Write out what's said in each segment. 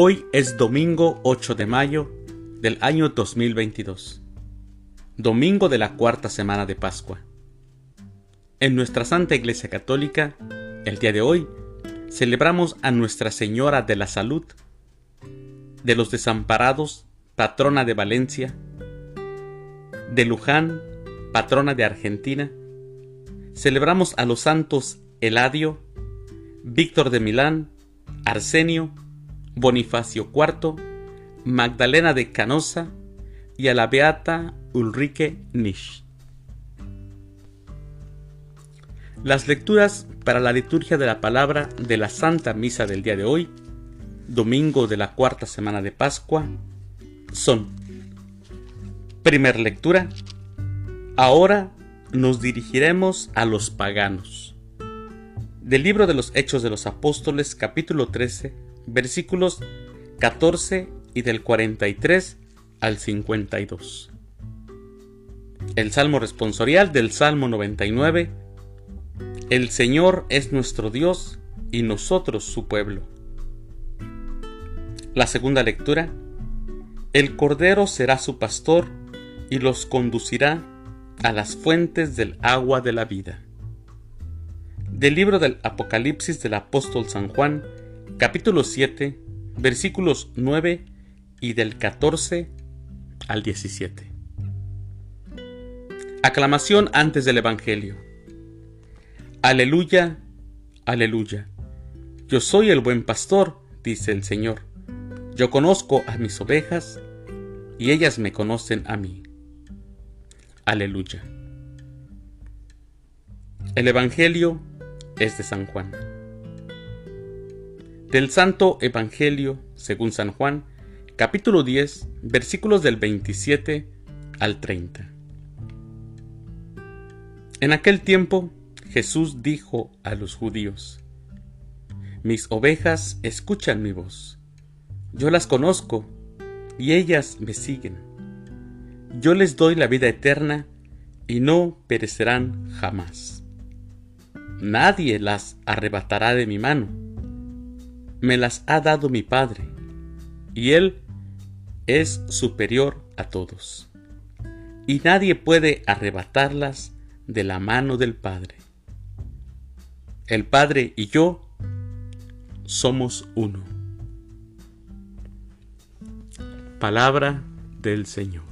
Hoy es domingo 8 de mayo del año 2022, domingo de la cuarta semana de Pascua. En nuestra Santa Iglesia Católica, el día de hoy, celebramos a Nuestra Señora de la Salud, de los Desamparados, patrona de Valencia, de Luján, patrona de Argentina. Celebramos a los santos Eladio, Víctor de Milán, Arsenio, Bonifacio IV, Magdalena de Canosa y a la beata Ulrike Nisch. Las lecturas para la liturgia de la palabra de la Santa Misa del día de hoy, domingo de la cuarta semana de Pascua, son Primer lectura. Ahora nos dirigiremos a los paganos. Del libro de los Hechos de los Apóstoles, capítulo 13, versículos 14 y del 43 al 52. El Salmo responsorial del Salmo 99. El Señor es nuestro Dios y nosotros su pueblo. La segunda lectura. El Cordero será su pastor y los conducirá a las fuentes del agua de la vida. Del libro del Apocalipsis del apóstol San Juan, capítulo 7, versículos 9 y del 14 al 17. Aclamación antes del Evangelio. Aleluya, aleluya. Yo soy el buen pastor, dice el Señor. Yo conozco a mis ovejas y ellas me conocen a mí. Aleluya. El Evangelio es de San Juan. Del Santo Evangelio según San Juan, capítulo 10, versículos del 27 al 30. En aquel tiempo Jesús dijo a los judíos, Mis ovejas escuchan mi voz, yo las conozco y ellas me siguen yo les doy la vida eterna y no perecerán jamás. Nadie las arrebatará de mi mano. Me las ha dado mi Padre, y Él es superior a todos. Y nadie puede arrebatarlas de la mano del Padre. El Padre y yo somos uno. Palabra del Señor.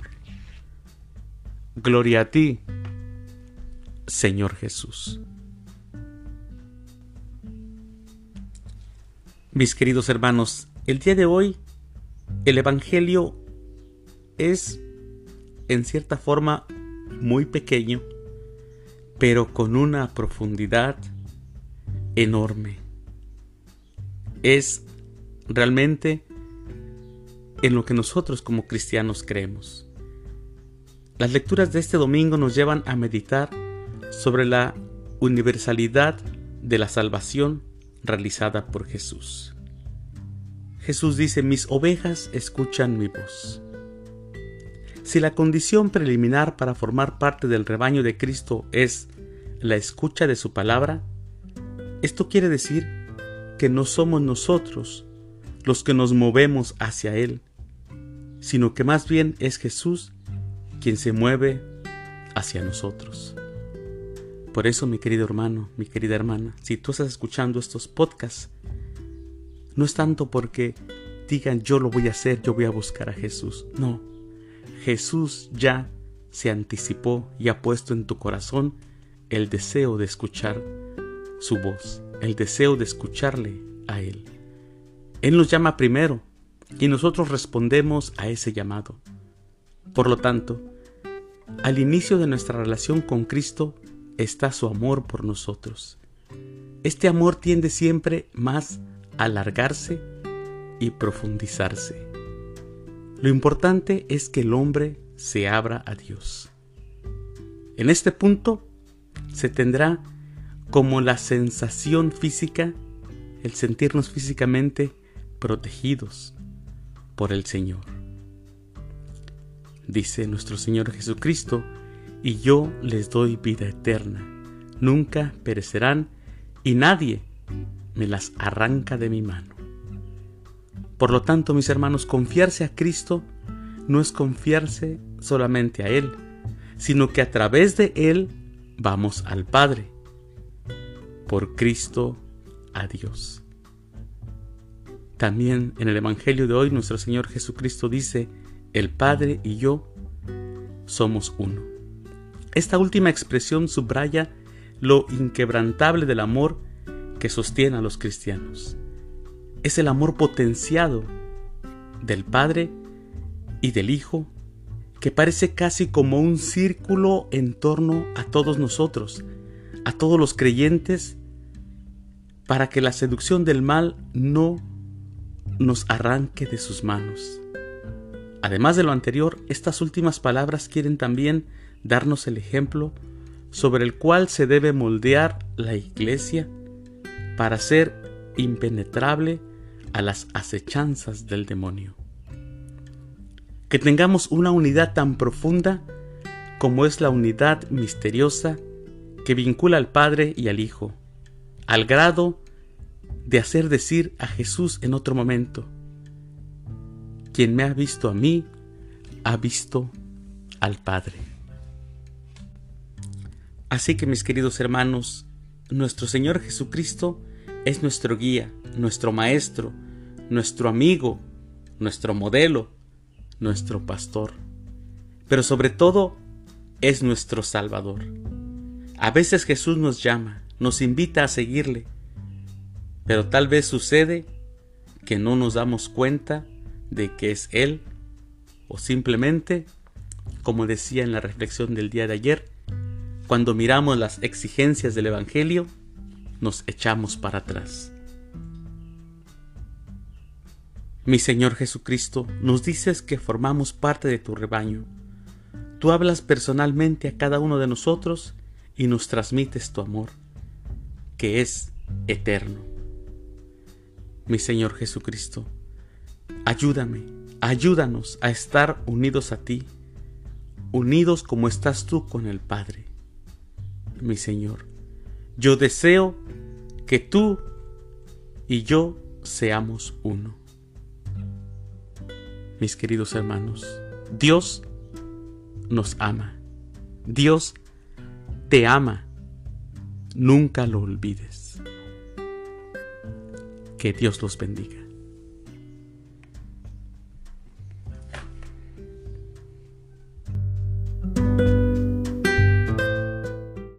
Gloria a ti, Señor Jesús. Mis queridos hermanos, el día de hoy el Evangelio es en cierta forma muy pequeño, pero con una profundidad enorme. Es realmente en lo que nosotros como cristianos creemos. Las lecturas de este domingo nos llevan a meditar sobre la universalidad de la salvación realizada por Jesús. Jesús dice, mis ovejas escuchan mi voz. Si la condición preliminar para formar parte del rebaño de Cristo es la escucha de su palabra, esto quiere decir que no somos nosotros los que nos movemos hacia Él, sino que más bien es Jesús quien se mueve hacia nosotros. Por eso, mi querido hermano, mi querida hermana, si tú estás escuchando estos podcasts, no es tanto porque digan yo lo voy a hacer, yo voy a buscar a Jesús. No, Jesús ya se anticipó y ha puesto en tu corazón el deseo de escuchar su voz, el deseo de escucharle a Él. Él nos llama primero y nosotros respondemos a ese llamado. Por lo tanto, al inicio de nuestra relación con Cristo está su amor por nosotros. Este amor tiende siempre más a alargarse y profundizarse. Lo importante es que el hombre se abra a Dios. En este punto se tendrá como la sensación física, el sentirnos físicamente protegidos por el Señor dice nuestro Señor Jesucristo, y yo les doy vida eterna. Nunca perecerán y nadie me las arranca de mi mano. Por lo tanto, mis hermanos, confiarse a Cristo no es confiarse solamente a Él, sino que a través de Él vamos al Padre. Por Cristo a Dios. También en el Evangelio de hoy nuestro Señor Jesucristo dice, el Padre y yo somos uno. Esta última expresión subraya lo inquebrantable del amor que sostiene a los cristianos. Es el amor potenciado del Padre y del Hijo que parece casi como un círculo en torno a todos nosotros, a todos los creyentes, para que la seducción del mal no nos arranque de sus manos. Además de lo anterior, estas últimas palabras quieren también darnos el ejemplo sobre el cual se debe moldear la iglesia para ser impenetrable a las acechanzas del demonio. Que tengamos una unidad tan profunda como es la unidad misteriosa que vincula al Padre y al Hijo, al grado de hacer decir a Jesús en otro momento, quien me ha visto a mí, ha visto al Padre. Así que mis queridos hermanos, nuestro Señor Jesucristo es nuestro guía, nuestro maestro, nuestro amigo, nuestro modelo, nuestro pastor, pero sobre todo es nuestro Salvador. A veces Jesús nos llama, nos invita a seguirle, pero tal vez sucede que no nos damos cuenta de que es Él, o simplemente, como decía en la reflexión del día de ayer, cuando miramos las exigencias del Evangelio, nos echamos para atrás. Mi Señor Jesucristo, nos dices que formamos parte de tu rebaño. Tú hablas personalmente a cada uno de nosotros y nos transmites tu amor, que es eterno. Mi Señor Jesucristo, ayúdame, ayúdanos a estar unidos a ti, unidos como estás tú con el Padre. Mi Señor, yo deseo que tú y yo seamos uno mis queridos hermanos, Dios nos ama. Dios te ama. Nunca lo olvides. Que Dios los bendiga.